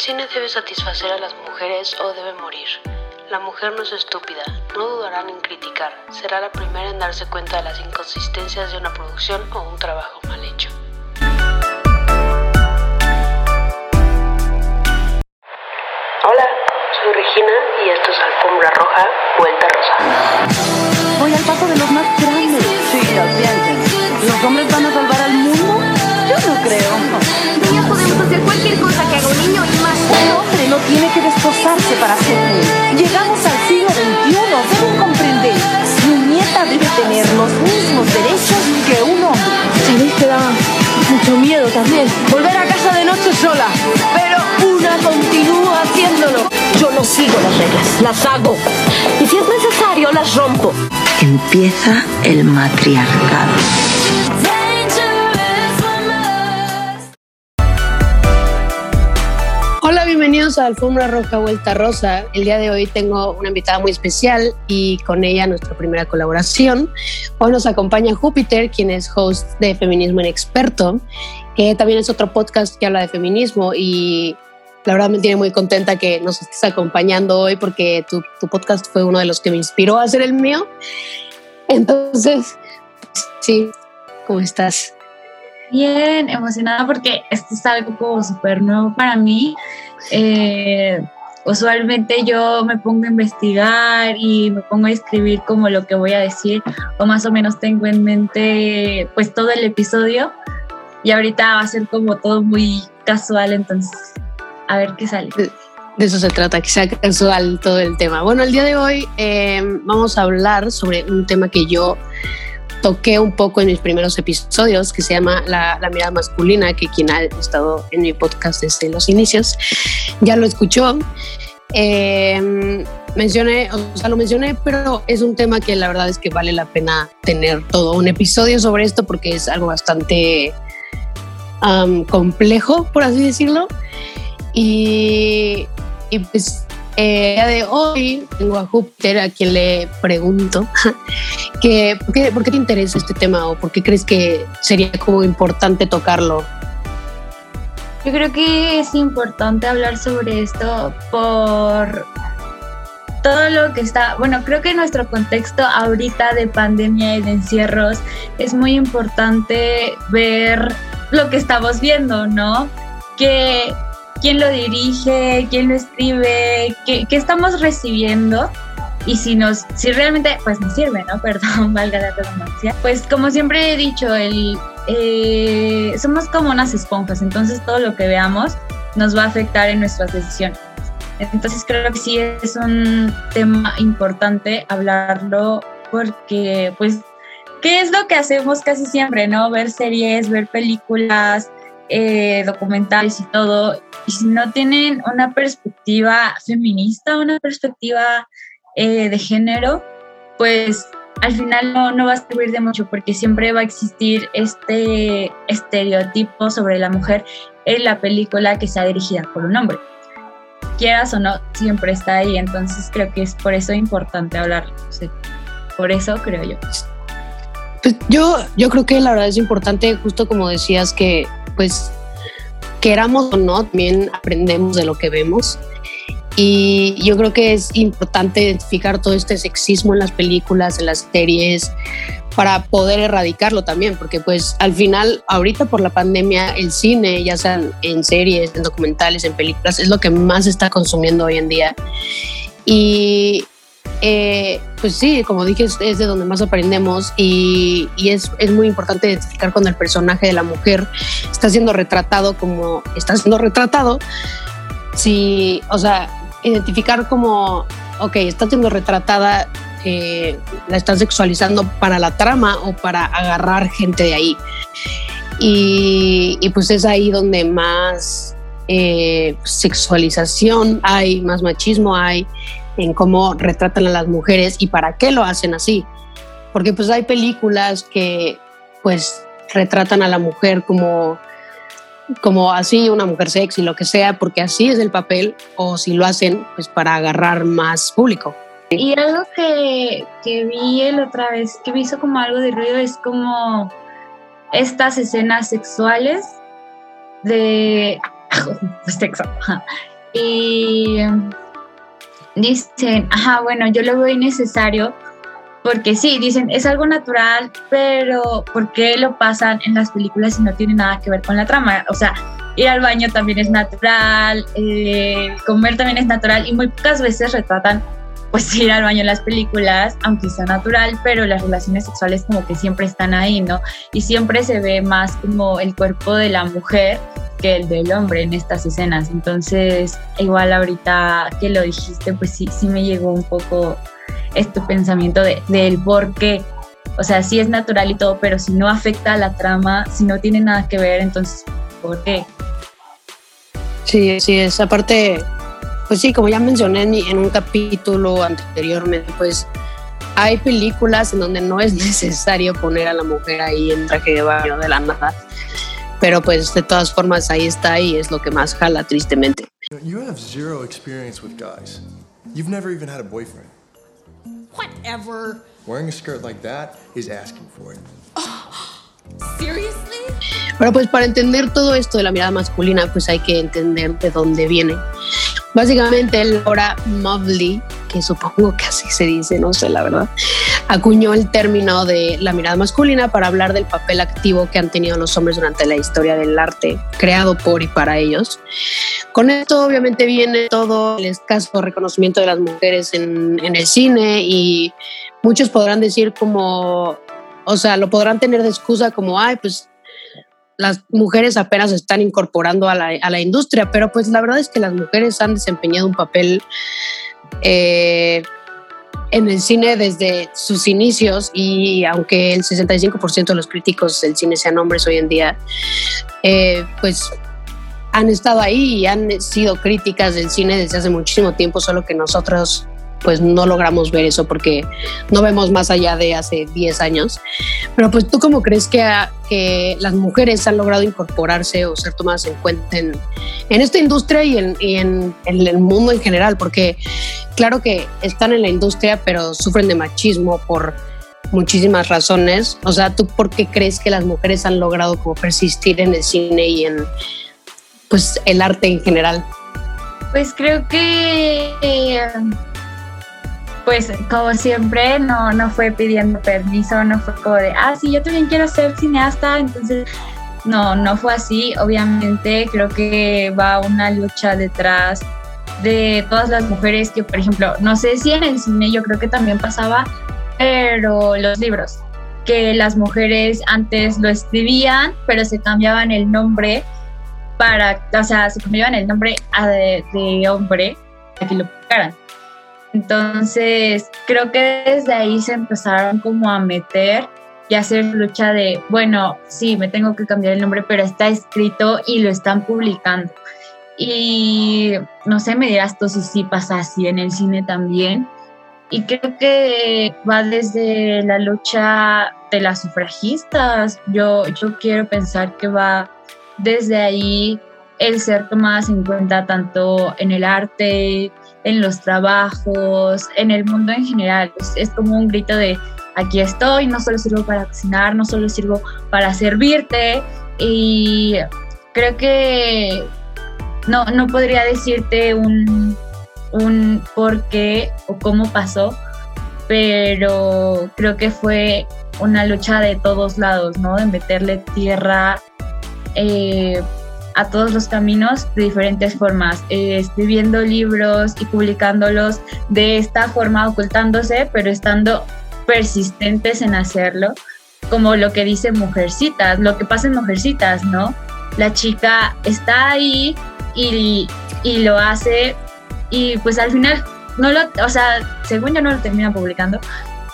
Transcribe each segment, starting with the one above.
cine debe satisfacer a las mujeres o debe morir. La mujer no es estúpida, no dudarán en criticar, será la primera en darse cuenta de las inconsistencias de una producción o un trabajo mal hecho. Hola, soy Regina y esto es Alfombra Roja, Vuelta Rosa. Voy al paso de los más grandes. Sí, lo sienten. ¿Los hombres van a salvar para rey. Llegamos al siglo XXI, deben comprender. Mi nieta debe tener los mismos derechos que un hombre. Sabéis que da mucho miedo también volver a casa de noche sola, pero una continúa haciéndolo. Yo no sigo las reglas, las hago. Y si es necesario, las rompo. Empieza el matriarcado. Bienvenidos a Alfombra Roja Vuelta Rosa. El día de hoy tengo una invitada muy especial y con ella nuestra primera colaboración. Hoy nos acompaña Júpiter, quien es host de Feminismo en Experto, que también es otro podcast que habla de feminismo y la verdad me tiene muy contenta que nos estés acompañando hoy porque tu, tu podcast fue uno de los que me inspiró a hacer el mío. Entonces, sí, ¿cómo estás? Bien, emocionada porque esto es algo como súper nuevo para mí. Eh, usualmente yo me pongo a investigar y me pongo a escribir como lo que voy a decir o más o menos tengo en mente pues todo el episodio y ahorita va a ser como todo muy casual, entonces a ver qué sale. De, eso se trata, que sea casual todo el tema. Bueno, el día de hoy eh, vamos a hablar sobre un tema que yo toqué un poco en mis primeros episodios, que se llama La, mirada masculina, que quien ha estado en mi podcast desde los inicios ya lo escuchó. Eh, mencioné, o sea, lo mencioné, pero es un tema que la verdad es que vale la pena tener todo un episodio sobre esto porque es algo bastante complejo, por así decirlo. Y pues eh, día de hoy tengo a Júpiter a quien le pregunto que, ¿por qué, ¿por qué te interesa este tema o por qué crees que sería como importante tocarlo? Yo creo que es importante hablar sobre esto por todo lo que está, bueno, creo que nuestro contexto ahorita de pandemia y de encierros es muy importante ver lo que estamos viendo, ¿no? Que quién lo dirige, quién lo escribe, qué, estamos recibiendo y si nos, si realmente pues nos sirve, ¿no? Perdón, valga la redundancia. Pues como siempre he dicho, el, eh, somos como unas esponjas, entonces todo lo que veamos nos va a afectar en nuestras decisiones. Entonces creo que sí es un tema importante hablarlo porque pues, ¿qué es lo que hacemos casi siempre, no? Ver series, ver películas, eh, documentales y todo, y si no tienen una perspectiva feminista, una perspectiva eh, de género, pues al final no, no va a servir de mucho porque siempre va a existir este estereotipo sobre la mujer en la película que sea dirigida por un hombre. Quieras o no, siempre está ahí, entonces creo que es por eso importante hablar. Sí, por eso creo yo. Pues yo, yo creo que la verdad es importante, justo como decías, que pues queramos o no, también aprendemos de lo que vemos. Y yo creo que es importante identificar todo este sexismo en las películas, en las series, para poder erradicarlo también, porque pues al final, ahorita por la pandemia, el cine, ya sean en series, en documentales, en películas, es lo que más está consumiendo hoy en día. Y eh, pues sí, como dije, es, es, de donde más aprendemos y, y es, es, muy importante identificar cuando el personaje de la mujer está siendo retratado como está siendo retratado. Si, o sea, identificar como, ok, está siendo retratada, eh, la están sexualizando para la trama o para agarrar gente de ahí. Y, y pues es ahí donde más eh, sexualización hay, más machismo hay en cómo retratan a las mujeres y para qué lo hacen así. Porque pues hay películas que pues retratan a la mujer como como así una mujer sexy, lo que sea, porque así es el papel, o si lo hacen, pues para agarrar más público. Y algo que, que vi el otra vez, que me hizo como algo de ruido, es como estas escenas sexuales de sexo, y dicen, ajá, bueno, yo lo veo innecesario porque sí, dicen, es algo natural, pero ¿por qué lo pasan en las películas si no tiene nada que ver con la trama? O sea, ir al baño también es natural, eh, comer también es natural y muy pocas veces retratan pues ir al baño en las películas, aunque sea natural, pero las relaciones sexuales como que siempre están ahí, ¿no? Y siempre se ve más como el cuerpo de la mujer que el del hombre en estas escenas. Entonces, igual ahorita que lo dijiste, pues sí, sí me llegó un poco este pensamiento de, del por qué. O sea, sí es natural y todo, pero si no afecta a la trama, si no tiene nada que ver, entonces, ¿por qué? Sí, sí, esa parte, pues sí, como ya mencioné en, en un capítulo anteriormente, pues hay películas en donde no es necesario poner a la mujer ahí en traje de baño de la nada, pero pues de todas formas ahí está y es lo que más jala tristemente. You have zero experience with guys. You've never even had a boyfriend. Whatever. Wearing a skirt like that is asking for it. Seriously? Pero pues para entender todo esto de la mirada masculina, pues hay que entender de dónde viene. Básicamente Laura Mobley, que supongo que así se dice, no sé la verdad, acuñó el término de la mirada masculina para hablar del papel activo que han tenido los hombres durante la historia del arte, creado por y para ellos. Con esto obviamente viene todo el escaso reconocimiento de las mujeres en, en el cine y muchos podrán decir como, o sea, lo podrán tener de excusa como, ay, pues las mujeres apenas están incorporando a la, a la, industria, pero pues la verdad es que las mujeres han desempeñado un papel eh, en el cine desde sus inicios y aunque el 65% de los críticos del cine sean hombres hoy en día, eh, pues han estado ahí y han sido críticas del cine desde hace muchísimo tiempo, solo que nosotros pues no logramos ver eso porque no vemos más allá de hace 10 años. Pero pues tú cómo crees que, a, que las mujeres han logrado incorporarse o ser tomadas en cuenta en, en esta industria y, en, y en, en, el mundo en general? Porque claro que están en la industria, pero sufren de machismo por muchísimas razones. O sea, ¿tú por qué crees que las mujeres han logrado como persistir en el cine y en pues el arte en general? Pues creo que... Eh pues como siempre no, no fue pidiendo permiso, no fue como de, ah, sí, yo también quiero ser cineasta, entonces no, no fue así. Obviamente creo que va una lucha detrás de todas las mujeres que, por ejemplo, no sé si en el cine yo creo que también pasaba, pero los libros, que las mujeres antes lo escribían, pero se cambiaban el nombre para, o sea, se cambiaban el nombre de, de hombre para que lo publicaran. Entonces, creo que desde ahí se empezaron como a meter y hacer lucha de, bueno, sí, me tengo que cambiar el nombre, pero está escrito y lo están publicando. Y no sé, me dirás tú si sí pasa así en el cine también. Y creo que va desde la lucha de las sufragistas. Yo, yo quiero pensar que va desde ahí el ser tomadas en cuenta tanto en el arte, en los trabajos, en el mundo en general. Es, como un grito de aquí estoy, no solo sirvo para cocinar, no solo sirvo para servirte. Y creo que no, no podría decirte un, un por qué o cómo pasó, pero creo que fue una lucha de todos lados, ¿no? De meterle tierra. Eh, a todos los caminos de diferentes formas, eh, escribiendo libros y publicándolos de esta forma, ocultándose, pero estando persistentes en hacerlo, como lo que dice Mujercitas, lo que pasa en Mujercitas, ¿no? La chica está ahí y, y lo hace y pues al final no lo, o sea, según yo no lo termina publicando,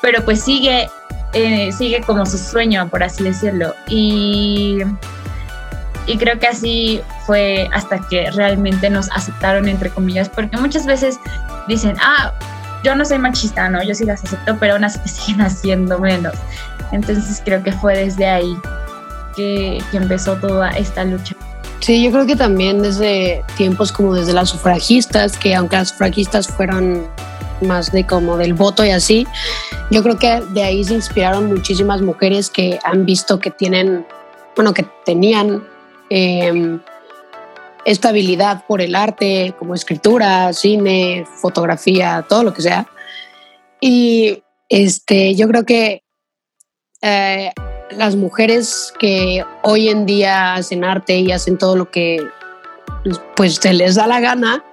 pero pues sigue, eh, sigue como su sueño, por así decirlo. Y y creo que así fue hasta que realmente nos aceptaron, entre comillas, porque muchas veces dicen, ah, yo no soy machista, no, yo sí las acepto, pero aún así siguen haciendo menos. Entonces creo que fue desde ahí que, que empezó toda esta lucha. Sí, yo creo que también desde tiempos como desde las sufragistas, que aunque las sufragistas fueron más de como del voto y así, yo creo que de ahí se inspiraron muchísimas mujeres que han visto que tienen, bueno, que tenían eh, esta habilidad por el arte, como escritura, cine, fotografía, todo lo que sea. Y este, yo creo que eh, las mujeres que hoy en día hacen arte y hacen todo lo que pues se les da la gana,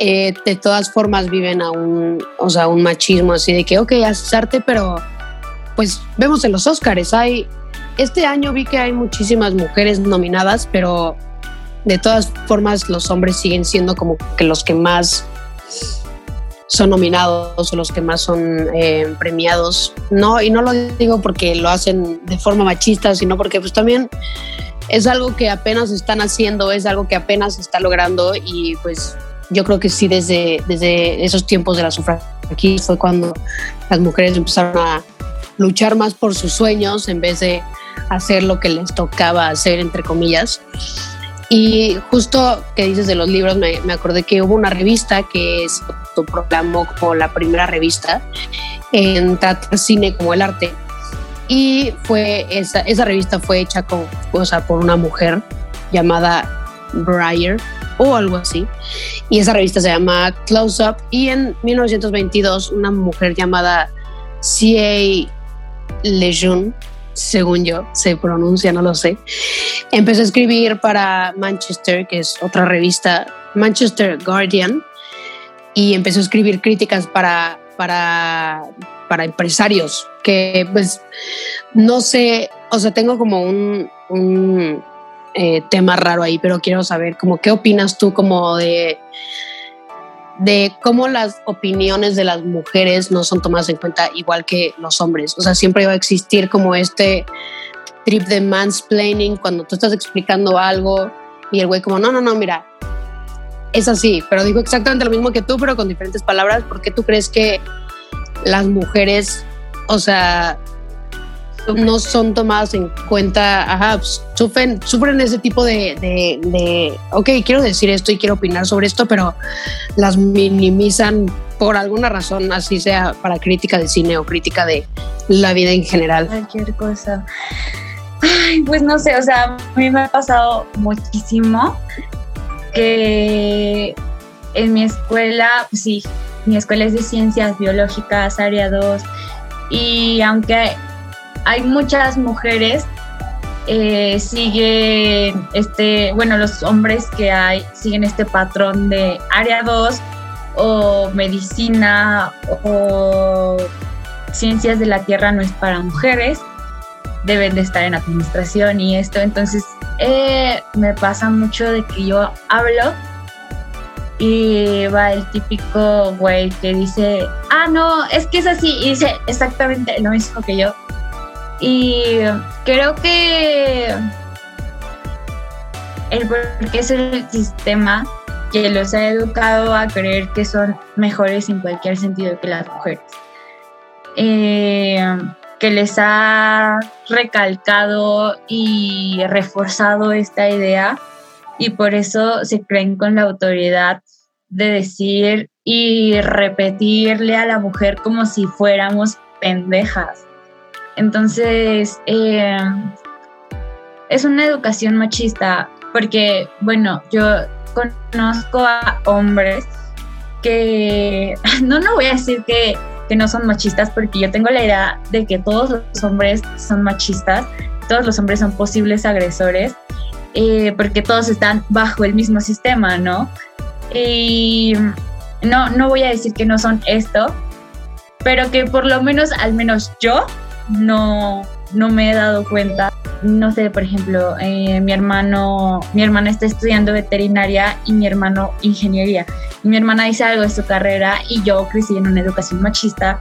eh, de todas formas viven a un, o sea, un machismo así de que, ok, haces arte, pero pues vemos en los Oscars, hay, este año vi que hay muchísimas mujeres nominadas, pero de todas formas los hombres siguen siendo como que los que más son nominados o los que más son eh, premiados. No, y no lo digo porque lo hacen de forma machista, sino porque pues también es algo que apenas están haciendo, es algo que apenas está logrando y pues yo creo que sí desde, desde esos tiempos de la aquí fue cuando las mujeres empezaron a luchar más por sus sueños en vez de hacer lo que les tocaba hacer, entre comillas. Y justo que dices de los libros, me, me acordé que hubo una revista que se proclamó como la primera revista en tratar cine como el arte. Y fue esa, esa revista fue hecha con, o por una mujer llamada Breyer o algo así. Y esa revista se llama Close Up. Y en 1922, una mujer llamada C.A. Lejeune, según yo se pronuncia, no lo sé, empezó a escribir para Manchester, que es otra revista, Manchester Guardian, y empezó a escribir críticas para, para, para empresarios, que pues no sé, o sea, tengo como un, un eh, tema raro ahí, pero quiero saber como qué opinas tú como de de cómo las opiniones de las mujeres no son tomadas en cuenta igual que los hombres. O sea, siempre va a existir como este trip de mansplaining cuando tú estás explicando algo y el güey como, no, no, no, mira, es así, pero digo exactamente lo mismo que tú, pero con diferentes palabras. ¿Por qué tú crees que las mujeres, o sea, no son tomadas en cuenta, ajá, pues, sufren, sufren ese tipo de, de, de, ok, quiero decir esto y quiero opinar sobre esto, pero las minimizan por alguna razón, así sea para crítica de cine o crítica de la vida en general. Cualquier cosa. Ay, pues no sé, o sea, a mí me ha pasado muchísimo que en mi escuela, pues sí, mi escuela es de ciencias biológicas, área 2, y aunque hay muchas mujeres, eh, siguen este, bueno, los hombres que hay siguen este patrón de área 2 o medicina o ciencias de la tierra no es para mujeres, deben de estar en administración y esto. Entonces, eh, me pasa mucho de que yo hablo y va el típico güey que dice, ah, no, es que es así, y dice exactamente lo mismo que yo. Y creo que el porque es el sistema que los ha educado a creer que son mejores en cualquier sentido que las mujeres. Eh, que les ha recalcado y reforzado esta idea y por eso se creen con la autoridad de decir y repetirle a la mujer como si fuéramos pendejas. Entonces, eh, es una educación machista porque, bueno, yo conozco a hombres que, no, no voy a decir que, que no son machistas porque yo tengo la idea de que todos los hombres son machistas, todos los hombres son posibles agresores, eh, porque todos están bajo el mismo sistema, ¿no? Y no, no voy a decir que no son esto, pero que por lo menos, al menos yo, no, no me he dado cuenta. No sé, por ejemplo, eh, mi hermano, mi hermana está estudiando veterinaria y mi hermano ingeniería. mi hermana dice algo de su carrera y yo crecí en una educación machista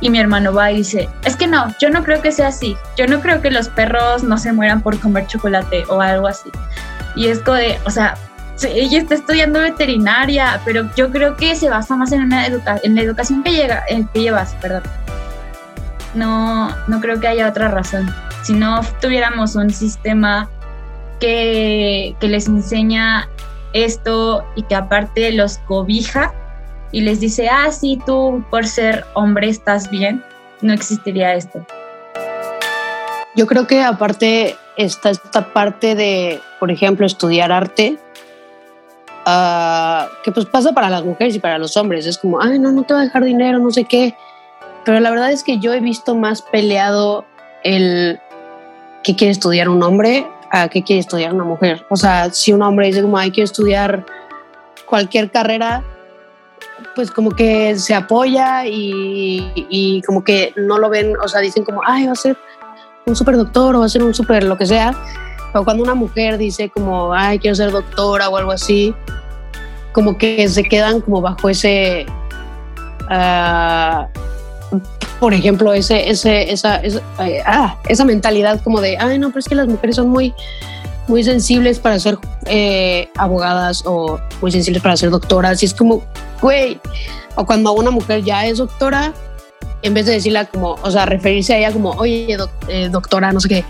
y mi hermano va y dice, es que no, yo no creo que sea así. Yo no creo que los perros no se mueran por comer chocolate o algo así. Y es como de, o sea, ella está estudiando veterinaria, pero yo creo que se basa más en, una educa en la educación que, llega, que llevas, perdón no, no creo que haya otra razón. Si no tuviéramos un sistema que, que les enseña esto y que aparte los cobija y les dice, ah, sí, tú por ser hombre estás bien, no existiría esto. Yo creo que aparte está esta parte de, por ejemplo, estudiar arte, ah, que pues pasa para las mujeres y para los hombres. Es como, ay, no, no te va a dejar dinero, no sé qué. Pero la verdad es que yo he visto más peleado el que quiere estudiar un hombre a qué quiere estudiar una mujer. O sea, si un hombre dice como, ay, quiero estudiar cualquier carrera, pues como que se apoya y, como que no lo ven, o sea, dicen como, ay, va a ser un super doctor o va a ser un super lo que sea. Pero cuando una mujer dice como, ay, quiero ser doctora o algo así, como que se quedan como bajo ese, uh, por ejemplo, ese, ese, esa, esa, ah, esa mentalidad como de, ay, no, pero es que las mujeres son muy, muy sensibles para ser eh, abogadas o muy sensibles para ser doctoras. Y es como, güey, o cuando una mujer ya es doctora, en vez de decirla como, o sea, referirse a ella como, oye, eh, doctora, no sé qué,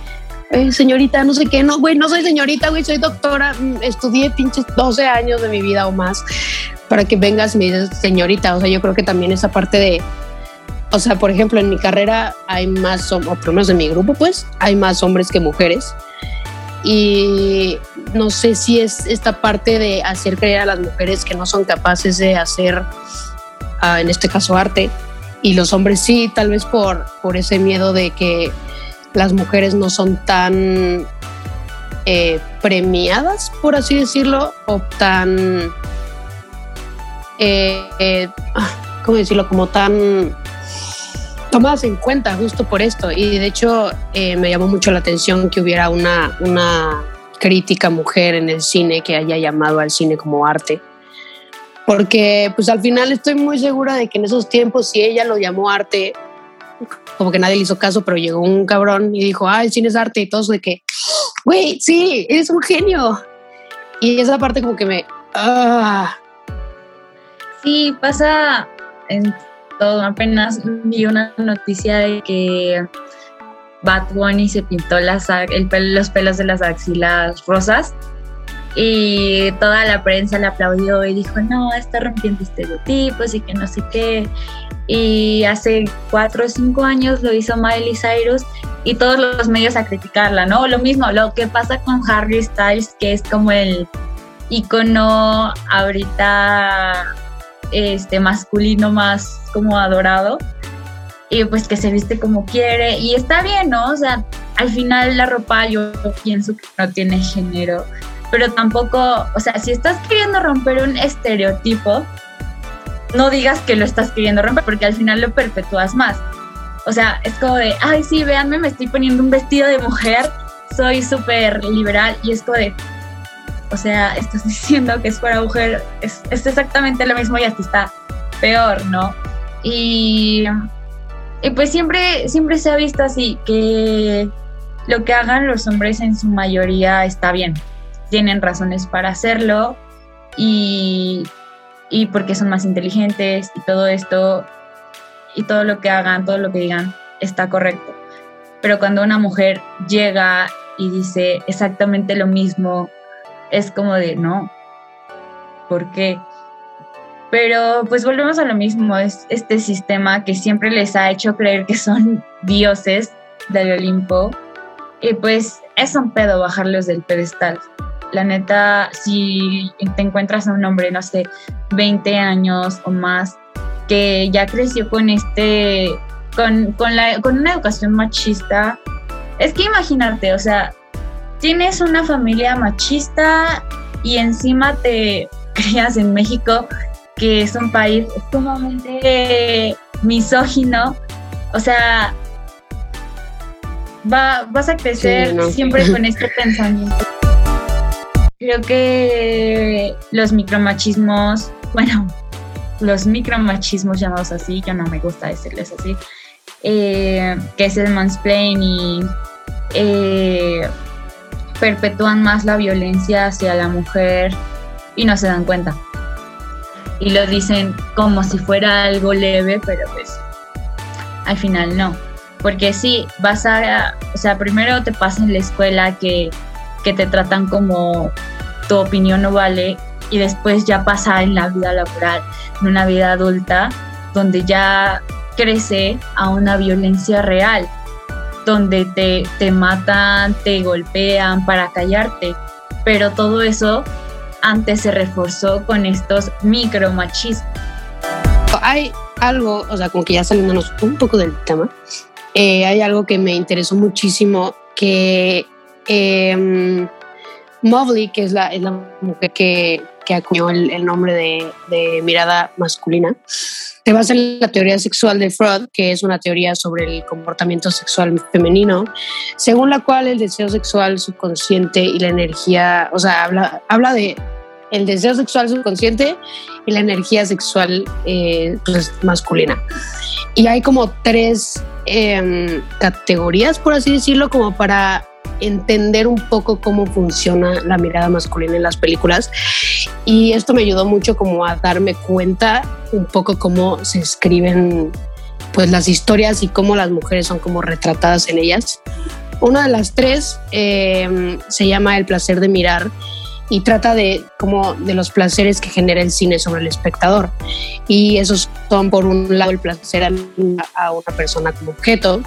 eh, señorita, no sé qué, no, güey, no soy señorita, güey, soy doctora, mm, estudié pinches 12 años de mi vida o más para que vengas y me dices señorita, o sea, yo creo que también esa parte de, o sea, por ejemplo, en mi carrera hay más, o por lo menos en mi grupo, pues, hay más hombres que mujeres. Y no sé si es esta parte de hacer creer a las mujeres que no son capaces de hacer, uh, en este caso, arte, y los hombres sí, tal vez por, por ese miedo de que las mujeres no son tan eh, premiadas, por así decirlo, o tan, eh, eh, ah, ¿cómo decirlo? Como tan tomadas en cuenta justo por esto. Y de hecho me llamó mucho la atención que hubiera una, una crítica mujer en el cine que haya llamado al cine como arte porque pues al final estoy muy segura de que en esos tiempos si ella lo llamó arte, como que nadie le hizo caso, pero llegó un cabrón y dijo, ah, el cine es arte y todos de que, güey, sí, eres un genio. Y esa parte como que me... Ah. Sí, pasa en todo. Apenas vi una noticia de que Bad Bunny se pintó las, el los pelos de las axilas rosas y toda la prensa le aplaudió y dijo, no, está rompiendo estereotipos y que no sé qué. Y hace cuatro o cinco años lo hizo Miley Cyrus y todos los medios a criticarla, ¿no? Lo mismo, lo que pasa con Harry Styles, que es como el icono ahorita este, masculino más como adorado y pues que se viste como quiere y está bien, ¿no? O sea, al final la ropa yo pienso que no tiene género pero tampoco, o sea, si estás queriendo romper un estereotipo, no digas que lo estás queriendo romper, porque al final lo perpetúas más. O sea, es como de, ay, sí, véanme, me estoy poniendo un vestido de mujer, soy súper liberal, y es como de, o sea, estás diciendo que es para mujer, es, es exactamente lo mismo y hasta está peor, ¿no? Y, y pues siempre, siempre se ha visto así, que lo que hagan los hombres en su mayoría está bien tienen razones para hacerlo y, y porque son más inteligentes y todo esto y todo lo que hagan, todo lo que digan está correcto. Pero cuando una mujer llega y dice exactamente lo mismo, es como de, no, ¿por qué? Pero pues volvemos a lo mismo, es este sistema que siempre les ha hecho creer que son dioses del Olimpo. Y pues es un pedo bajarlos del pedestal. La neta, si te encuentras a un hombre, no sé, 20 años o más, que ya creció con este, con, con, la, con una educación machista, es que imagínate, o sea, tienes una familia machista y encima te crías en México, que es un país sumamente misógino, o sea, va, vas a crecer siempre con este pensamiento. Creo que los micromachismos, bueno, los micromachismos llamados así, yo no me gusta decirles así, eh, que es el mansplaining, eh, perpetúan más la violencia hacia la mujer y no se dan cuenta. Y lo dicen como si fuera algo leve, pero pues al final no. Porque sí, vas a, o sea, primero te pasa en la escuela que que te tratan como tu opinión no vale y después ya pasa en la vida laboral, en una vida adulta, donde ya crece a una violencia real, donde te, te matan, te golpean para callarte, pero todo eso antes se reforzó con estos micromachismos. Hay algo, o sea, como que ya saliéndonos un poco del tema, eh, hay algo que me interesó muchísimo que eh, Mobley, que es la, es la mujer que, que acuñó el, el nombre de, de, mirada masculina, se basa en la teoría sexual de Freud, que es una teoría sobre el comportamiento sexual femenino, según la cual el deseo sexual subconsciente y la energía, o sea, habla, habla de el deseo sexual subconsciente y la energía sexual eh, pues, masculina. Y hay como tres eh, categorías, por así decirlo, como para entender un poco cómo funciona la mirada masculina en las películas y esto me ayudó mucho como a darme cuenta un poco cómo se escriben pues las historias y cómo las mujeres son como retratadas en ellas. Una de las tres eh, se llama El placer de mirar y trata de como de los placeres que genera el cine sobre el espectador. Y esos son por un lado el placer a una persona como objeto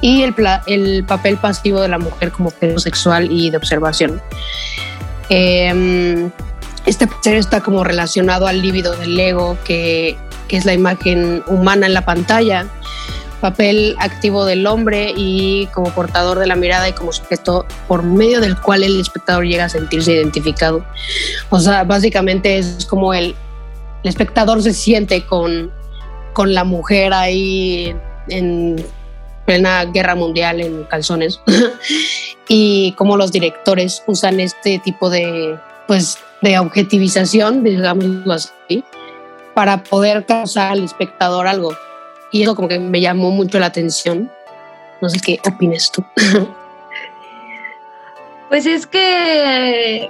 y el, el papel pasivo de la mujer como objeto sexual y de observación. Eh, este placer está como relacionado al líbido del ego, que, que es la imagen humana en la pantalla papel activo del hombre y como portador de la mirada y como sujeto por medio del cual el espectador llega a sentirse identificado. O sea, básicamente es como el, el espectador se siente con, con la mujer ahí en plena guerra mundial en calzones y como los directores usan este tipo de pues de objetivización, digámoslo así, para poder causar al espectador algo y eso como que me llamó mucho la atención. No sé qué opinas tú. Pues es que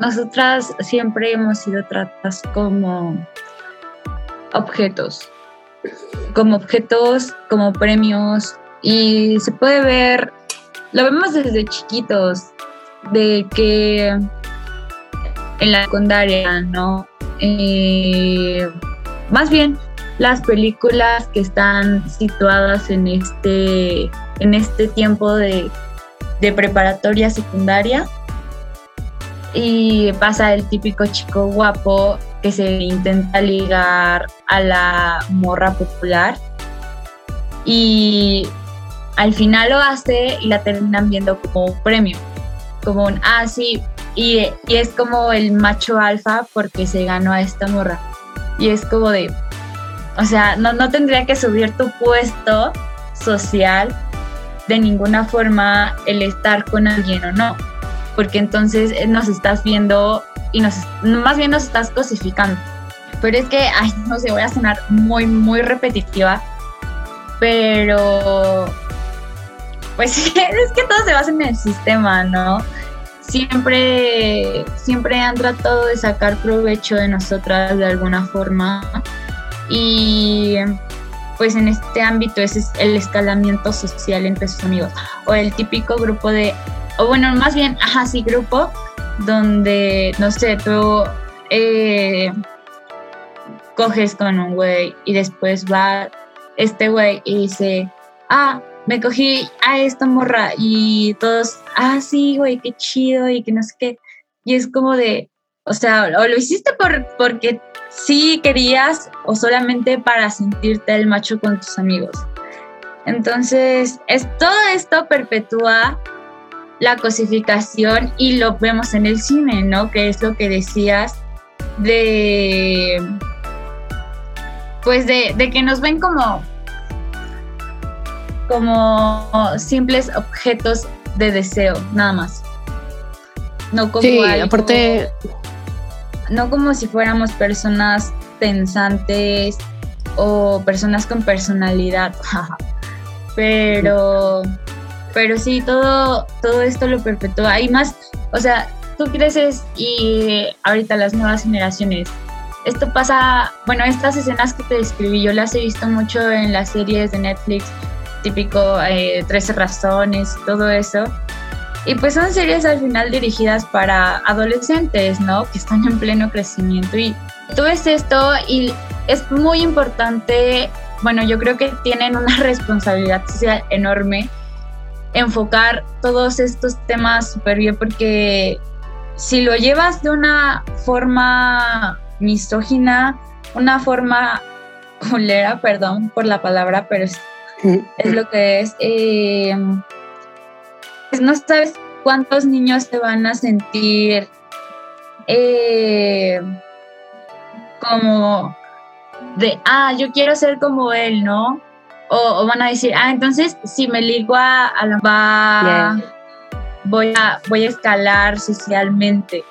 nosotras siempre hemos sido tratadas como objetos, como objetos, como premios y se puede ver, lo vemos desde chiquitos, de que en la secundaria, ¿no? Eh, más bien, las películas que están situadas en este, en este tiempo de, de preparatoria secundaria. Y pasa el típico chico guapo que se intenta ligar a la morra popular. Y al final lo hace y la terminan viendo como un premio. Como un, ah, sí, y, y es como el macho alfa porque se ganó a esta morra. Y es como de, o sea, no, no tendría que subir tu puesto social de ninguna forma el estar con alguien o no, porque entonces eh, nos estás viendo y nos, más bien nos estás cosificando. Pero es que, ay, no sé, voy a sonar muy, muy repetitiva, pero pues es que todo se basa en el sistema, ¿no? Siempre, siempre han tratado de sacar provecho de nosotras de alguna forma y pues en este ámbito es el escalamiento social entre sus amigos o el típico grupo de, o bueno, más bien, ajá, grupo donde, no sé, tú eh, coges con un güey y después va este güey y dice, ah, me cogí a esta morra y todos, ah, sí, güey, qué chido y que no sé qué. Y es como de, o sea, o lo hiciste por, porque sí querías o solamente para sentirte el macho con tus amigos. Entonces, es, todo esto perpetúa la cosificación y lo vemos en el cine, ¿no? Que es lo que decías de, pues de, de que nos ven como, como simples objetos de deseo, nada más. No como sí, aparte no como si fuéramos personas pensantes o personas con personalidad, pero, pero sí, todo, todo esto lo perpetúa. Y más, o sea, tú creces y ahorita las nuevas generaciones, esto pasa, bueno, estas escenas que te describí, yo las he visto mucho en las series de Netflix, típico eh, 13 razones, todo eso. Y pues son series al final dirigidas para adolescentes, ¿no? Que están en pleno crecimiento. Y tú ves esto y es muy importante, bueno, yo creo que tienen una responsabilidad social enorme enfocar todos estos temas súper bien porque si lo llevas de una forma misógina, una forma culera, perdón por la palabra, pero es, es lo que es, eh, pues no sabes cuántos niños se van a sentir eh, como de, ah, yo quiero ser como él, ¿no? O, van a decir, ah, entonces si me ligo a, la va, voy, a, voy a escalar socialmente.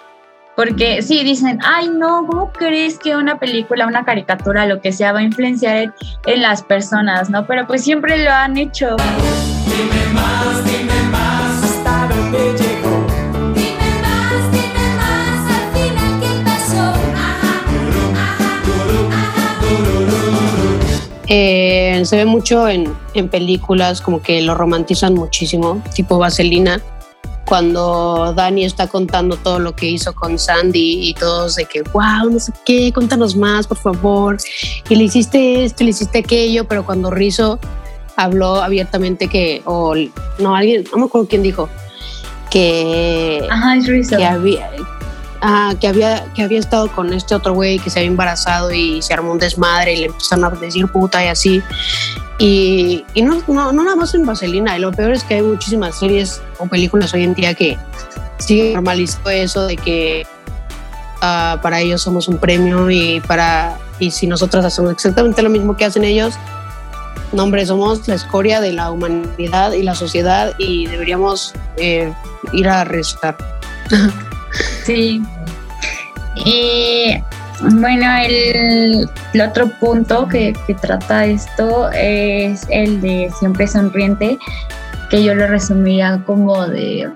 Porque sí, dicen, ay no, ¿cómo crees que una película, una caricatura, lo que sea, va a influenciar en, en las personas, ¿no? Pero pues siempre lo han hecho. Dime más, dime Eh, se ve mucho en, en películas como que lo romantizan muchísimo, tipo Vaselina cuando Dani está contando todo lo que hizo con Sandy y todos de que, wow, no sé qué, cuéntanos más, por favor. Y le hiciste esto, le hiciste aquello, pero cuando Rizzo habló abiertamente que, o no, alguien, no me acuerdo quién dijo, que, Ajá, es que había, que había que había estado con este otro güey que se había embarazado y se armó un desmadre y le empezaron a decir puta y así y, y no, no, no, nada más en Vaselina, y lo peor es que hay muchísimas series o películas hoy en día que siguen normalizando eso de que uh, para ellos somos un premio y, para, y si nosotras hacemos exactamente lo mismo que hacen ellos, no, hombre, somos la escoria de la humanidad y la sociedad y deberíamos eh, ir a restar. Sí. Y bueno, el, otro punto que, trata esto es el de siempre sonriente, que yo lo resumiría como de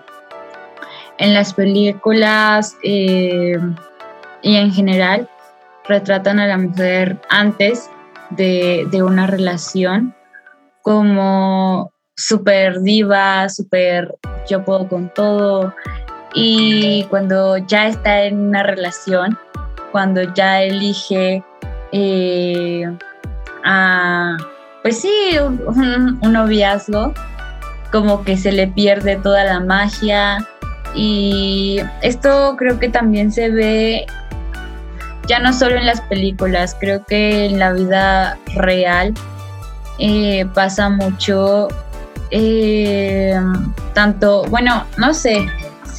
en las películas eh, y en general retratan a la mujer antes de, de una relación como súper diva, súper yo puedo con todo. Y cuando ya está en una relación, cuando ya elige eh, a, pues sí, un, noviazgo, como que se le pierde toda la magia. Y esto creo que también se ve ya no solo en las películas, creo que en la vida real eh, pasa mucho, eh, tanto, bueno, no sé,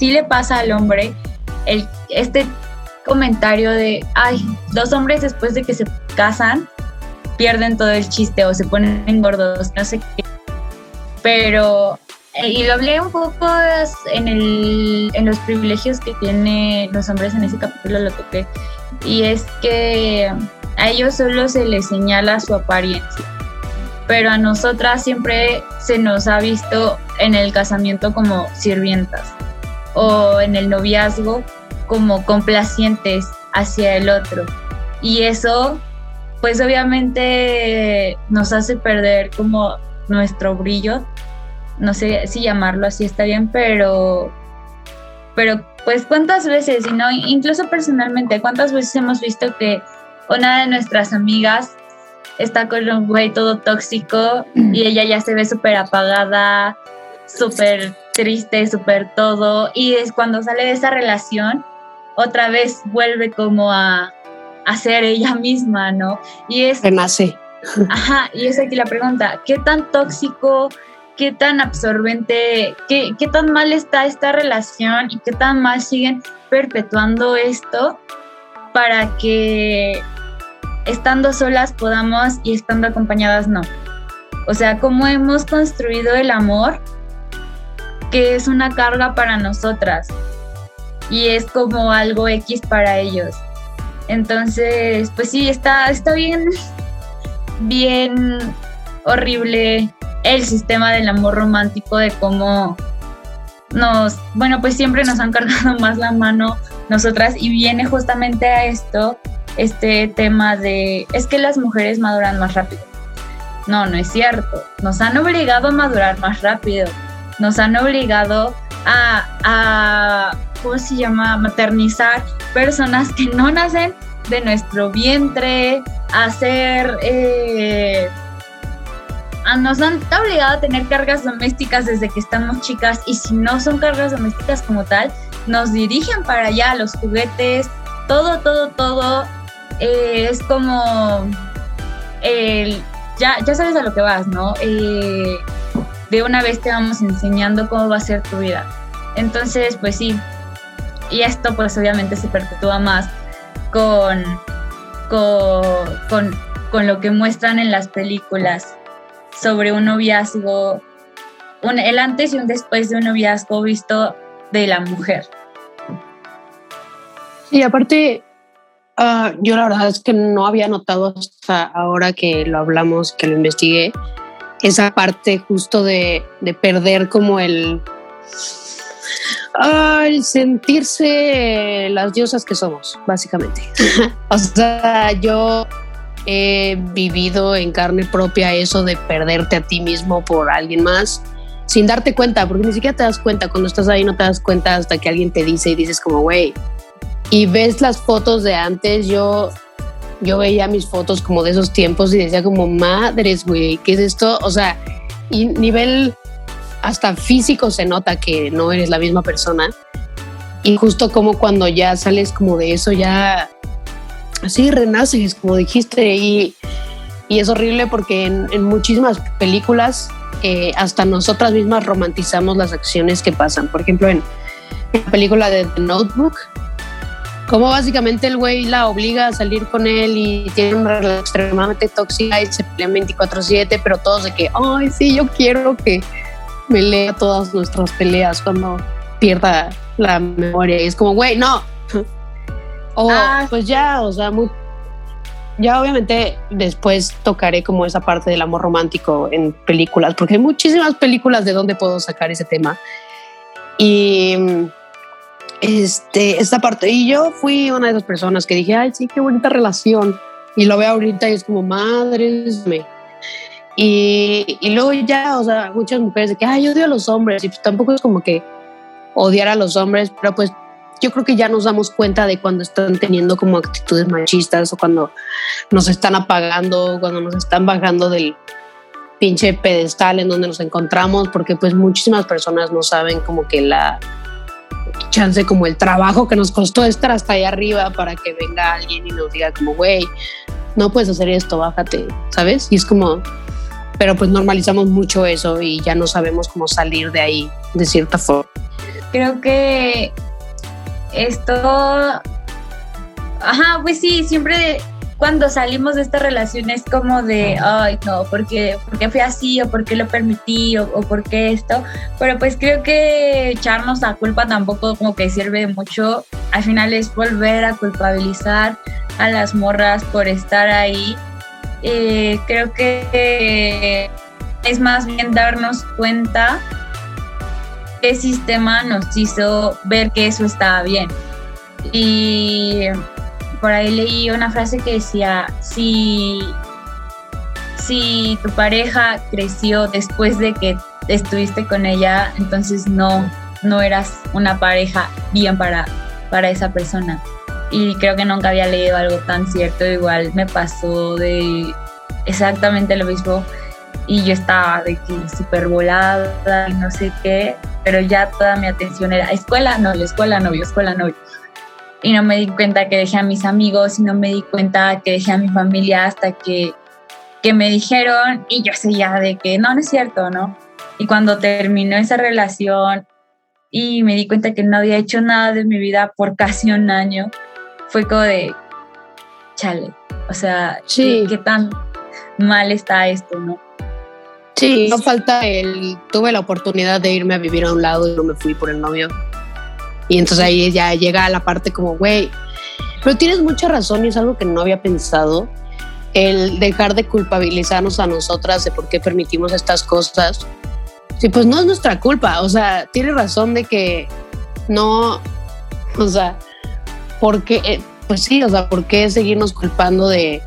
sí le pasa al hombre el, este comentario de, ay, los hombres después de que se casan pierden todo el chiste o se ponen gordos, no sé qué. Pero, eh, y lo hablé un poco en, el, en los privilegios que tienen los hombres en ese capítulo, lo toqué, y es que a ellos solo se les señala su apariencia, pero a nosotras siempre se nos ha visto en el casamiento como sirvientas o en el noviazgo como complacientes hacia el otro. Y eso, pues obviamente nos hace perder como nuestro brillo. No sé si llamarlo así está bien, pero, pero pues cuántas veces, y no, incluso personalmente, cuántas veces hemos visto que una de nuestras amigas está con un güey todo tóxico y ella ya se ve súper apagada, súper triste, súper todo. Y es cuando sale de esa relación, otra vez vuelve como a, a ser ella misma, ¿no? Y es... Renace. Ajá, y es aquí la pregunta, ¿qué tan tóxico, qué tan absorbente, qué, qué tan mal está esta relación y qué tan mal siguen perpetuando esto para que estando solas podamos y estando acompañadas no? O sea, cómo hemos construido el amor que es una carga para nosotras y es como algo X para ellos. Entonces, pues sí, está, está bien, bien horrible el sistema del amor romántico, de cómo nos, bueno, pues siempre nos han cargado más la mano nosotras y viene justamente a esto, este tema de, es que las mujeres maduran más rápido. No, no es cierto. Nos han obligado a madurar más rápido. Nos han obligado a, a ¿cómo se llama? Maternizar personas que no nacen de nuestro vientre, hacer... Eh, nos han obligado a tener cargas domésticas desde que estamos chicas y si no son cargas domésticas como tal, nos dirigen para allá, los juguetes, todo, todo, todo. eh, es como el, ya, ya sabes a lo que vas, ¿no? Eh, de una vez te vamos enseñando cómo va a ser tu vida. Entonces, pues sí. Y esto pues obviamente se perpetúa más con, con, con, lo que muestran en las películas sobre un noviazgo, un, el antes y un después de un noviazgo visto de la mujer. Y aparte, ah, yo la verdad es que no había notado hasta ahora que lo hablamos, que lo investigué, esa parte justo de, de perder como el, ah, el sentirse las diosas que somos, básicamente. o sea, yo he vivido en carne propia eso de perderte a ti mismo por alguien más sin darte cuenta, porque ni siquiera te das cuenta, cuando estás ahí no te das cuenta hasta que alguien te dice y dices como, güey, y ves las fotos de antes, yo, yo veía mis fotos como de esos tiempos y decía como, madres, güey, ¿qué es esto? O sea, y nivel hasta físico se nota que no eres la misma persona. Y justo como cuando ya sales como de eso, ya así renaces, como dijiste, y, y es horrible porque en, muchísimas películas eh, hasta nosotras mismas romantizamos las acciones que pasan. Por ejemplo, en la película de The Notebook, como básicamente el güey la obliga a salir con él y tiene una relación extremadamente tóxica y se pelean 24/7, pero todos de que, ay, sí, yo quiero que me lea todas nuestras peleas cuando pierda la memoria. Y es como, güey, no. O Ah. pues ya, o sea, muy, ya obviamente después tocaré como esa parte del amor romántico en películas, porque hay muchísimas películas de donde puedo sacar ese tema. Y mm, este, esta parte, y yo fui una de esas personas que dije, ay, sí, qué bonita relación. Y lo veo ahorita y es como, madres me. Y, y luego ya, o sea, muchas mujeres de que, ay, yo odio a los hombres. Y pues tampoco es como que odiar a los hombres, pero pues yo creo que ya nos damos cuenta de cuando están teniendo como actitudes machistas o cuando nos están apagando, cuando nos están bajando del pinche pedestal en donde nos encontramos, porque pues muchísimas personas no saben como que la chance, como el trabajo que nos costó estar hasta allá arriba para que venga alguien y nos diga como, güey, no puedes hacer esto, bájate, ¿sabes? Y es como, pero pues normalizamos mucho eso y ya no sabemos cómo salir de ahí de cierta forma. Creo que esto, ajá, pues sí, siempre cuando salimos de esta relación es como de, ay, no, porque porque fui así o porque lo permití o, o por qué esto, pero pues creo que echarnos la culpa tampoco como que sirve mucho, al final es volver a culpabilizar a las morras por estar ahí. Eh, creo que es más bien darnos cuenta qué sistema nos hizo ver que eso estaba bien. Y por ahí leí una frase que decía, si, si tu pareja creció después de que estuviste con ella, entonces no, no eras una pareja bien para, para esa persona. Y creo que nunca había leído algo tan cierto, igual me pasó de exactamente lo mismo y yo estaba de que súper volada y no sé qué, pero ya toda mi atención era escuela, novio, escuela, novio, escuela, novio. Y no me di cuenta que dejé a mis amigos y no me di cuenta que dejé a mi familia hasta que, que me dijeron y yo seguía de que no, no es cierto, ¿no? Y cuando terminó esa relación y me di cuenta que no había hecho nada de mi vida por casi un año, fue como de, chale, o sea, Sí. ¿qué, qué tan mal está esto, no? Sí, no falta el. Tuve la oportunidad de irme a vivir a un lado y no me fui por el novio. Y entonces ahí ya llega la parte como, güey. Pero tienes mucha razón y es algo que no había pensado. El dejar de culpabilizarnos a nosotras de por qué permitimos estas cosas. Sí, pues no es nuestra culpa. O sea, tienes razón de que no. O sea, porque. eh, Pues sí, o sea, ¿por qué seguirnos culpando de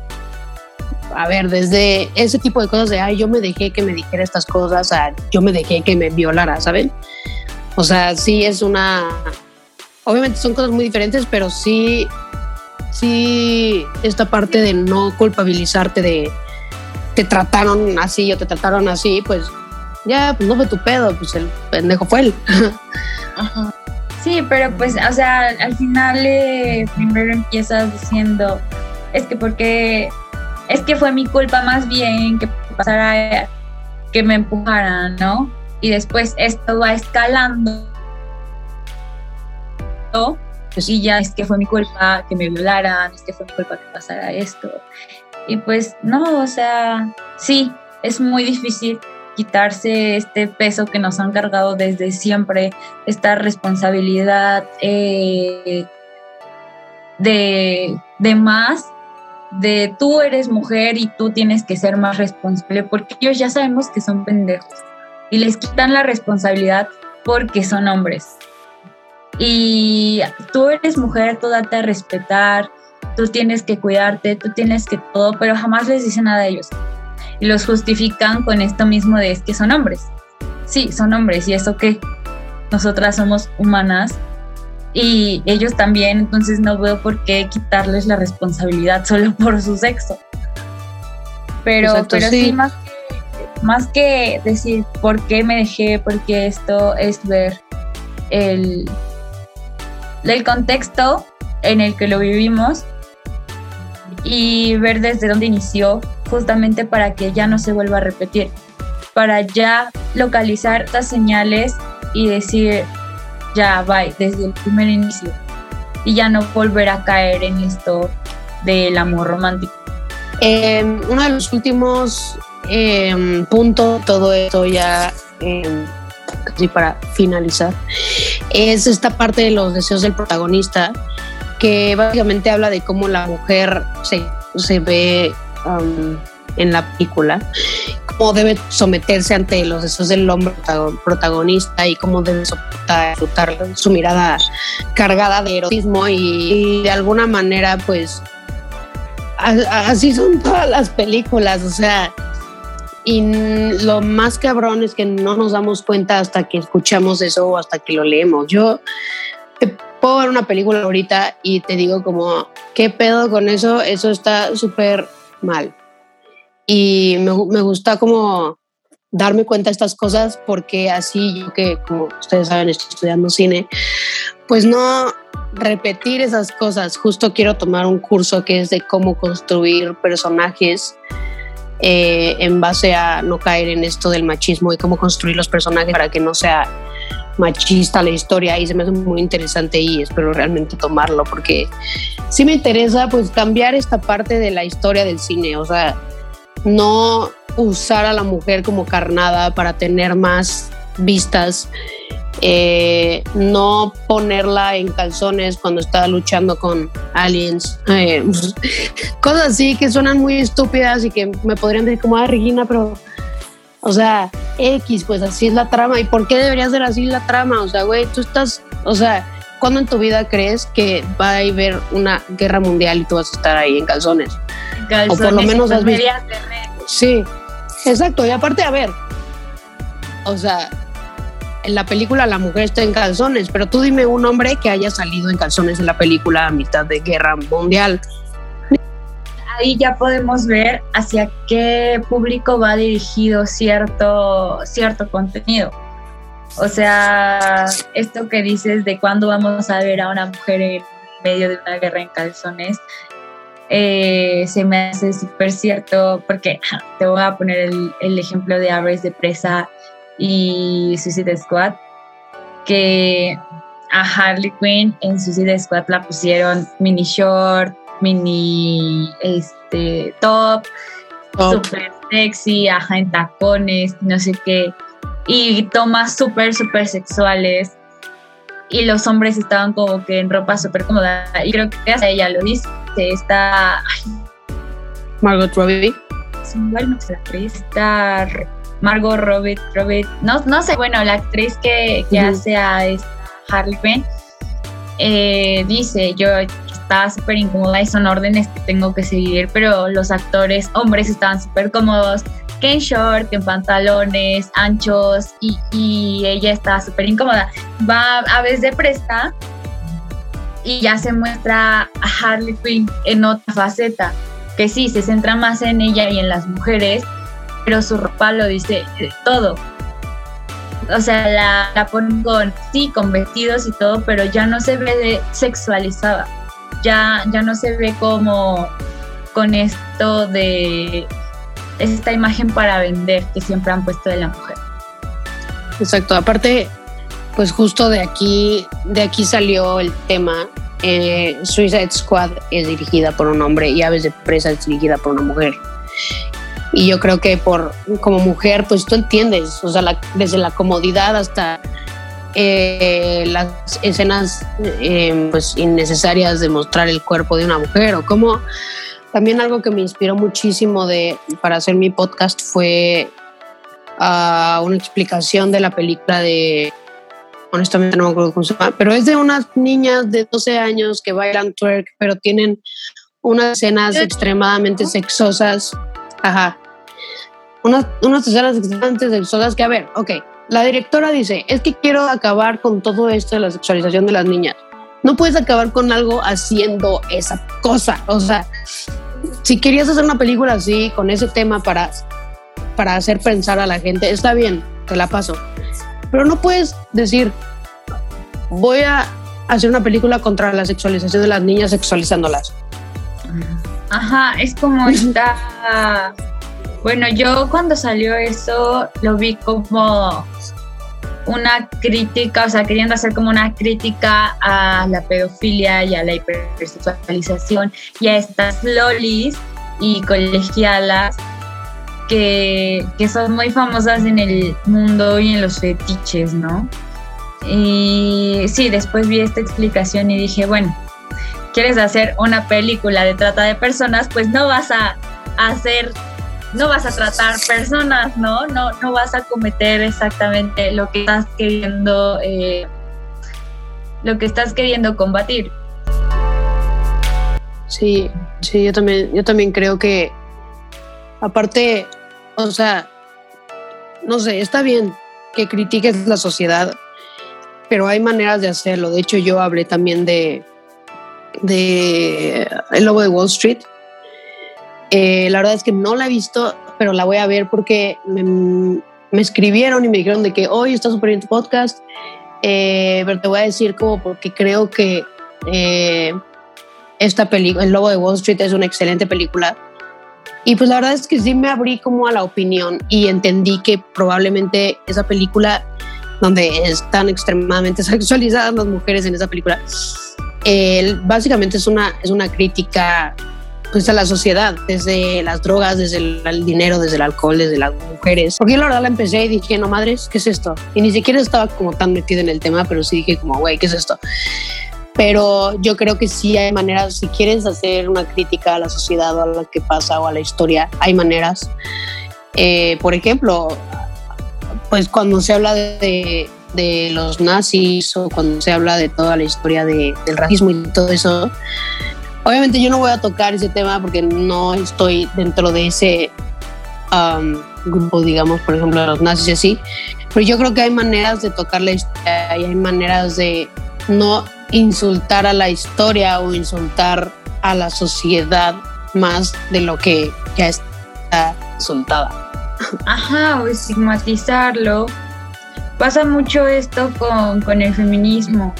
a ver, desde ese tipo de cosas de, ay, yo me dejé que me dijera estas cosas, a yo me dejé que me violara, ¿saben? O sea, sí es una... Obviamente son cosas muy diferentes, pero sí, sí, esta parte de no culpabilizarte de te trataron así o te trataron así, pues ya, pues no fue tu pedo, pues el pendejo fue él. Sí, pero pues, o sea, al final eh, primero empiezas diciendo, es que porque, es que fue mi culpa más bien que pasara, que me empujaran, ¿no? Y después esto va escalando. ¿No? Y ya es que fue mi culpa que me violaran, es que fue mi culpa que pasara esto. Y pues no, o sea, sí, es muy difícil quitarse este peso que nos han cargado desde siempre, esta responsabilidad eh, de, de más, de tú eres mujer y tú tienes que ser más responsable, porque ellos ya sabemos que son pendejos y les quitan la responsabilidad porque son hombres. Y tú eres mujer, tú date a respetar, tú tienes que cuidarte, tú tienes que todo, pero jamás les dicen nada a ellos y los justifican con esto mismo de es que son hombres. Sí, son hombres y eso que nosotras somos humanas y ellos también, entonces no veo por qué quitarles la responsabilidad solo por su sexo. Pero, pero sí, más, que, más que decir por qué me dejé, porque esto es ver el, el contexto en el que lo vivimos y ver desde dónde inició, justamente para que ya no se vuelva a repetir, para ya localizar estas señales y decir, ya, bye, desde el primer inicio, y ya no volver a caer en esto del amor romántico. Eh, uno de los últimos eh, puntos, todo esto ya casi para finalizar, es esta parte de los deseos del protagonista, que básicamente habla de cómo la mujer se, se ve um, en la película, cómo debe someterse ante los deseos del hombre protagonista y cómo debe soportar su mirada cargada de erotismo y, de alguna manera pues así son todas las películas, o sea, y lo más cabrón es que no nos damos cuenta hasta que escuchamos eso o hasta que lo leemos. Yo puedo ver una película ahorita y te digo como, ¿qué pedo con eso? Eso está súper mal. Y me, me, gusta como darme cuenta de estas cosas porque así yo que, como ustedes saben, estoy estudiando cine, pues no repetir esas cosas. Justo quiero tomar un curso que es de cómo construir personajes eh, en base a no caer en esto del machismo y cómo construir los personajes para que no sea machista la historia. Y se me hace muy interesante y espero realmente tomarlo porque sí me interesa pues cambiar esta parte de la historia del cine, o sea, no usar a la mujer como carnada para tener más vistas, eh, no ponerla en calzones cuando está luchando con aliens, eh, cosas así que suenan muy estúpidas y que me podrían decir como, ah, Regina, pero o sea, X, pues así es la trama. ¿Y por qué debería ser así la trama? O sea, güey, tú estás, o sea, ¿cuándo en tu vida crees que va a haber una guerra mundial y tú vas a estar ahí en calzones? calzones o por lo menos has visto. Sí, exacto. Y aparte, a ver, o sea, en la película la mujer está en calzones, pero tú dime un hombre que haya salido en calzones en la película a mitad de guerra mundial ahí ya podemos ver hacia qué público va dirigido cierto, cierto contenido. O sea, esto que dices de cuándo vamos a ver a una mujer en medio de una guerra en calzones, eh, se me hace súper cierto porque te voy a poner el, el ejemplo de Aves de Presa y Suicide Squad, que a Harley Quinn en Suicide Squad la pusieron mini short, mini este, top, súper sexy, ajá, en tacones, no sé qué, y tomas súper, súper sexuales. Y los hombres estaban como que en ropa súper cómoda. Y creo que hasta ella lo dice. Está. Margot Robbie. Bueno, la actriz está Margot Robbie, Robbie no, no sé, bueno, la actriz que, que hace a esta Harley Quinn eh, dice, yo estaba súper incómoda y son órdenes que tengo que seguir, pero los actores hombres estaban súper cómodos, que en short, que en pantalones anchos y, y ella estaba súper incómoda. Va a veces de presta y ya se muestra a Harley Quinn en otra faceta, que sí, se centra más en ella y en las mujeres, pero su ropa lo dice todo. o sea, la, la ponen con, sí, con vestidos y todo, pero ya no se ve de sexualizada. Ya, ya no se ve como con esto de esta imagen para vender que siempre han puesto de la mujer. Exacto. Aparte, pues justo de aquí, de aquí salió el tema. Eh, Suicide Squad es dirigida por un hombre y Aves de Presa es dirigida por una mujer. Y yo creo que por como mujer, pues tú entiendes, o sea, la- desde la comodidad hasta eh, las escenas eh, pues innecesarias de mostrar el cuerpo de una mujer o como también algo que me inspiró muchísimo de para hacer mi podcast fue ah, una explicación de la película de honestamente no me acuerdo cómo se llama, pero es de unas niñas de 12 años que bailan twerk, pero tienen unas escenas extremadamente sexosas. Ajá. Unas, unas escenas extremadamente sexosas que, a ver, ok, la directora dice, es que quiero acabar con todo esto de la sexualización de las niñas. No puedes acabar con algo haciendo esa cosa. O sea, si querías hacer una película así, con ese tema para, para hacer pensar a la gente, está bien, te la paso. Pero no puedes decir, voy a hacer una película contra la sexualización de las niñas sexualizándolas. Ajá, es como esta. Bueno, yo cuando salió eso lo vi como una crítica, o sea, queriendo hacer como una crítica a la pedofilia y a la hipersexualización y a estas lolis y colegialas que, que son muy famosas en el mundo y en los fetiches, ¿no? Y sí, después vi esta explicación y dije, bueno, quieres hacer una película de trata de personas, pues no vas a hacer, no vas a tratar personas, ¿no? No, no vas a cometer exactamente lo que estás queriendo, eh, lo que estás queriendo combatir. Sí, sí, yo también, yo también creo que, aparte, o sea, no sé, está bien que critiques la sociedad, pero hay maneras de hacerlo. De hecho, yo hablé también de, de El Lobo de Wall Street. Eh, la verdad es que no la he visto, pero la voy a ver porque me, me escribieron y me dijeron de que hoy está súper bien tu podcast, eh, pero te voy a decir como porque creo que eh, esta película, El Lobo de Wall Street, es una excelente película. Y pues la verdad es que sí me abrí como a la opinión y entendí que probablemente esa película, donde están extremadamente sexualizadas las mujeres en esa película, eh, básicamente es una, es una crítica pues, a la sociedad, desde las drogas, desde el, dinero, desde el alcohol, desde las mujeres. Porque yo la verdad la empecé y dije, no madres, ¿qué es esto? Y ni siquiera estaba como tan metida en el tema, pero sí dije como, güey, ¿qué es esto? Pero yo creo que sí hay maneras, si quieres hacer una crítica a la sociedad o a lo que pasa o a la historia, hay maneras. Eh, por ejemplo, pues cuando se habla de, de, los nazis o cuando se habla de toda la historia de, del racismo y todo eso, obviamente yo no voy a tocar ese tema porque no estoy dentro de ese um, grupo, digamos, por ejemplo, de los nazis y así, pero yo creo que hay maneras de tocar la historia y hay maneras de no insultar a la historia o insultar a la sociedad más de lo que ya está insultada. Ajá, o estigmatizarlo. Pasa mucho esto con, con, el feminismo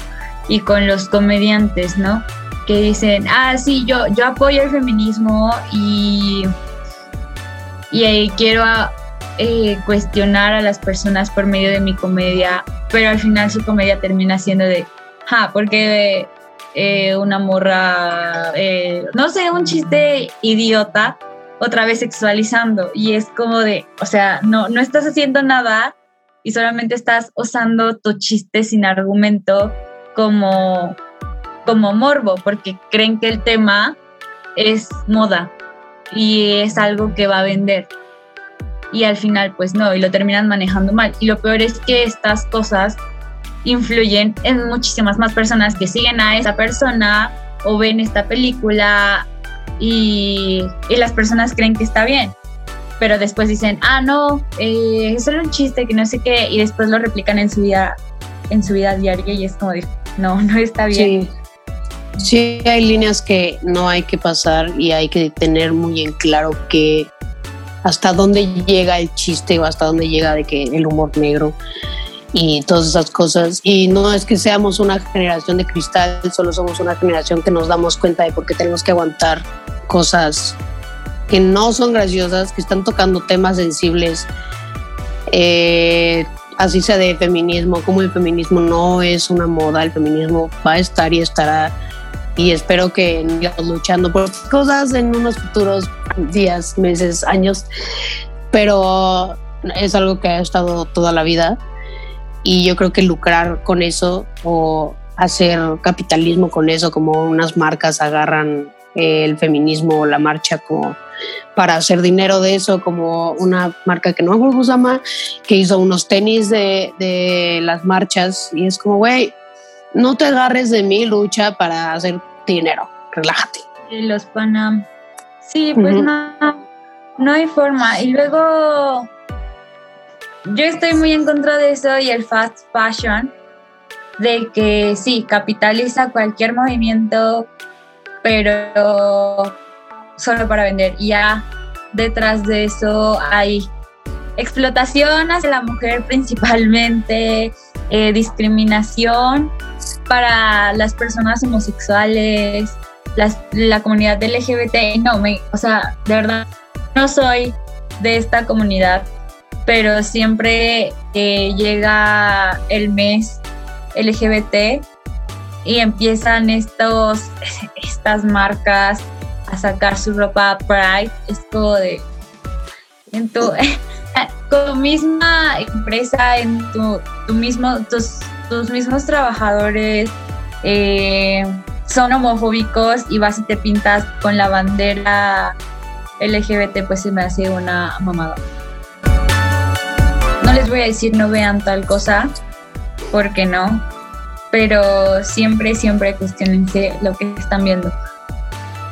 y con los comediantes, ¿no? Que dicen, ah, sí, yo, yo apoyo el feminismo y, y eh, quiero eh, cuestionar a las personas por medio de mi comedia, pero al final su comedia termina siendo de, ah, porque eh, una morra, eh, no sé, un chiste idiota, otra vez sexualizando. Y es como de, o sea, no, no estás haciendo nada y solamente estás usando tu chiste sin argumento como, como morbo, porque creen que el tema es moda y es algo que va a vender. Y al final, pues no, y lo terminan manejando mal. Y lo peor es que estas cosas influyen en muchísimas más personas que siguen a esa persona o ven esta película y, y las personas creen que está bien. Pero después dicen, ah, no, eh, es solo un chiste, que no sé qué, y después lo replican en su vida, en su vida diaria y es como de, no, no está bien. Sí. Sí, hay líneas que no hay que pasar y hay que tener muy en claro que hasta dónde llega el chiste o hasta dónde llega de que el humor negro. y todas esas cosas. Y no es que seamos una generación de cristal, solo somos una generación que nos damos cuenta de por qué tenemos que aguantar cosas que no son graciosas, que están tocando temas sensibles, eh, así sea de feminismo, como el feminismo no es una moda, el feminismo va a estar y estará. Y espero que sigamos luchando por cosas en unos futuros días, meses, años, pero es algo que ha estado toda la vida y yo creo que lucrar con eso o hacer capitalismo con eso, como unas marcas agarran el feminismo o la marcha como para hacer dinero de eso, como una marca que no llama, que hizo unos tenis de, de las marchas y es como, güey, no te agarres de mi lucha para hacer dinero, relájate. Y los Panam. Sí, pues no, no hay forma. Y luego yo estoy muy en contra de eso y el fast fashion, de que sí, capitaliza cualquier movimiento, pero solo para vender. Y ya detrás de eso hay explotación hacia la mujer principalmente, eh, discriminación para las personas homosexuales, la comunidad LGBT. No, me, o sea, de verdad, no soy de esta comunidad, pero siempre que llega el mes LGBT y empiezan estos, estas marcas a sacar su ropa Pride, es como de, en tu, misma empresa, en tu, mismo, tus, tus mismos trabajadores eh, son homofóbicos y vas y te pintas con la bandera LGBT, pues se me hace una mamada. No les voy a decir no vean tal cosa, porque no, pero siempre, siempre cuestionense lo que están viendo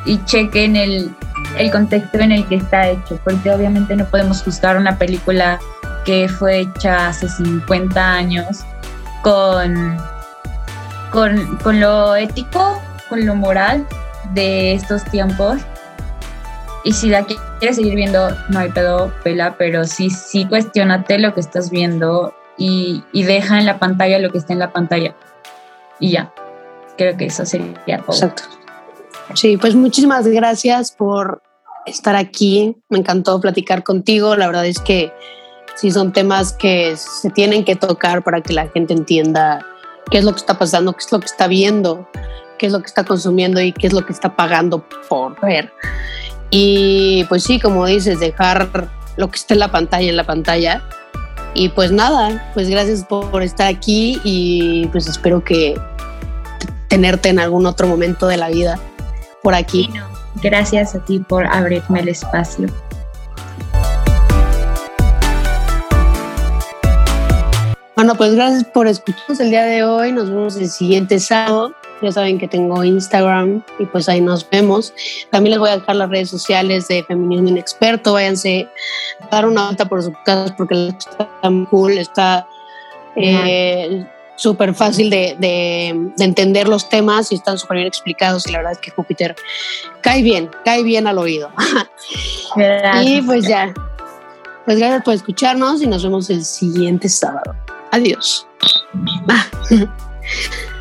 y chequen el, el contexto en el que está hecho, porque obviamente no podemos juzgar una película que fue hecha hace 50 años con, con, con lo ético, con lo moral de estos tiempos. Y si la quieres seguir viendo, no hay pedo, pela, pero sí, sí cuestionate lo que estás viendo y, y deja en la pantalla lo que está en la pantalla. Y ya, creo que eso sería todo. Exacto. Sí, pues muchísimas gracias por estar aquí. Me encantó platicar contigo. La verdad es que sí son temas que se tienen que tocar para que la gente entienda qué es lo que está pasando, qué es lo que está viendo, qué es lo que está consumiendo y qué es lo que está pagando por ver. Y pues sí, como dices, dejar lo que está en la pantalla en la pantalla. Y pues nada, pues gracias por estar aquí y pues espero que tenerte en algún otro momento de la vida por aquí. gracias a ti por abrirme el espacio. Bueno, pues gracias por escucharnos el día de hoy. Nos vemos el siguiente sábado. Ya saben que tengo Instagram y pues ahí nos vemos. También les voy a dejar las redes sociales de Feminismo Inexperto. Váyanse a dar una vuelta por su casa porque está muy cool. Está eh, súper fácil de, de, entender los temas y están súper bien explicados y la verdad es que Júpiter cae bien, cae bien al oído. Y pues ya, pues gracias por escucharnos y nos vemos el siguiente sábado. Adiós.